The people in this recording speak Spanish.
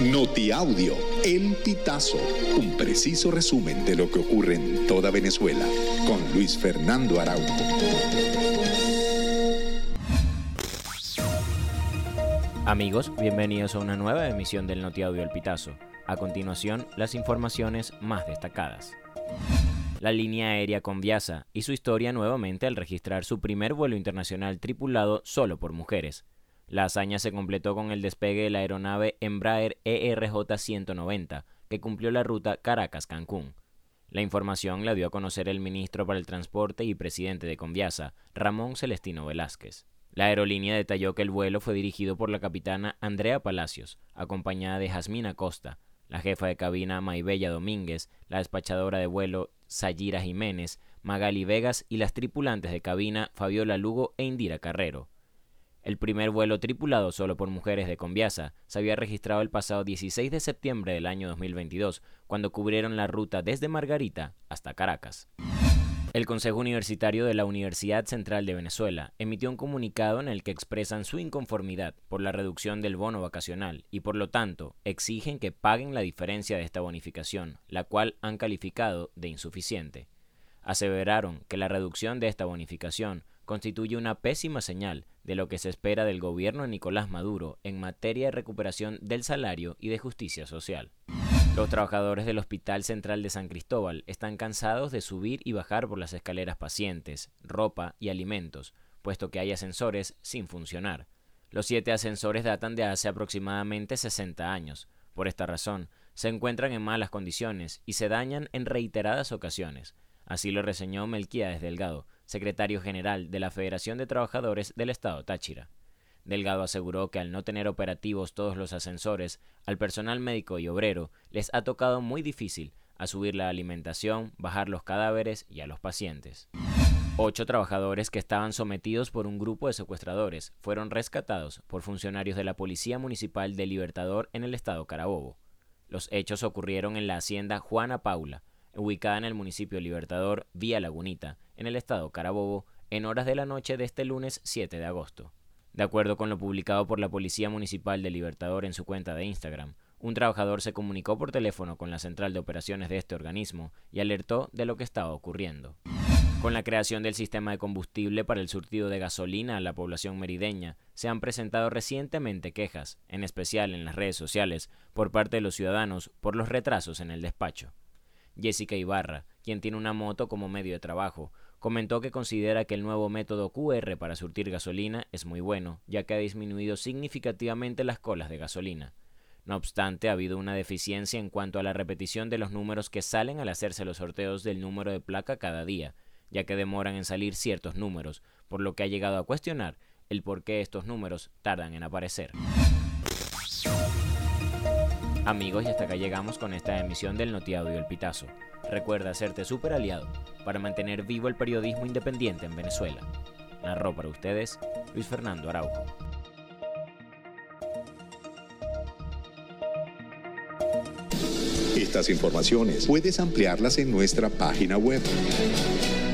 Notiaudio, El Pitazo, un preciso resumen de lo que ocurre en toda Venezuela, con Luis Fernando Araújo. Amigos, bienvenidos a una nueva emisión del Notiaudio El Pitazo. A continuación, las informaciones más destacadas. La línea aérea Conviasa y su historia nuevamente al registrar su primer vuelo internacional tripulado solo por mujeres. La hazaña se completó con el despegue de la aeronave Embraer ERJ-190, que cumplió la ruta Caracas-Cancún. La información la dio a conocer el ministro para el Transporte y presidente de Conviasa, Ramón Celestino Velázquez. La aerolínea detalló que el vuelo fue dirigido por la capitana Andrea Palacios, acompañada de Jasmina Costa, la jefa de cabina Maybella Domínguez, la despachadora de vuelo Sayira Jiménez, Magali Vegas y las tripulantes de cabina Fabiola Lugo e Indira Carrero. El primer vuelo tripulado solo por mujeres de Conviasa se había registrado el pasado 16 de septiembre del año 2022, cuando cubrieron la ruta desde Margarita hasta Caracas. El Consejo Universitario de la Universidad Central de Venezuela emitió un comunicado en el que expresan su inconformidad por la reducción del bono vacacional y por lo tanto exigen que paguen la diferencia de esta bonificación, la cual han calificado de insuficiente. Aseveraron que la reducción de esta bonificación constituye una pésima señal de lo que se espera del gobierno de Nicolás Maduro en materia de recuperación del salario y de justicia social. Los trabajadores del Hospital Central de San Cristóbal están cansados de subir y bajar por las escaleras pacientes, ropa y alimentos, puesto que hay ascensores sin funcionar. Los siete ascensores datan de hace aproximadamente 60 años. Por esta razón, se encuentran en malas condiciones y se dañan en reiteradas ocasiones. Así lo reseñó Melquíades Delgado, secretario general de la Federación de Trabajadores del Estado Táchira. Delgado aseguró que al no tener operativos todos los ascensores, al personal médico y obrero les ha tocado muy difícil a subir la alimentación, bajar los cadáveres y a los pacientes. Ocho trabajadores que estaban sometidos por un grupo de secuestradores fueron rescatados por funcionarios de la Policía Municipal de Libertador en el estado Carabobo. Los hechos ocurrieron en la hacienda Juana Paula, ubicada en el municipio Libertador, vía Lagunita, en el estado Carabobo, en horas de la noche de este lunes 7 de agosto. De acuerdo con lo publicado por la Policía Municipal de Libertador en su cuenta de Instagram, un trabajador se comunicó por teléfono con la central de operaciones de este organismo y alertó de lo que estaba ocurriendo. Con la creación del sistema de combustible para el surtido de gasolina a la población merideña, se han presentado recientemente quejas, en especial en las redes sociales, por parte de los ciudadanos por los retrasos en el despacho. Jessica Ibarra, quien tiene una moto como medio de trabajo, comentó que considera que el nuevo método QR para surtir gasolina es muy bueno, ya que ha disminuido significativamente las colas de gasolina. No obstante, ha habido una deficiencia en cuanto a la repetición de los números que salen al hacerse los sorteos del número de placa cada día, ya que demoran en salir ciertos números, por lo que ha llegado a cuestionar el por qué estos números tardan en aparecer. Amigos, y hasta acá llegamos con esta emisión del Notiaudio El Pitazo. Recuerda hacerte super aliado para mantener vivo el periodismo independiente en Venezuela. Narró para ustedes Luis Fernando Araujo. Estas informaciones puedes ampliarlas en nuestra página web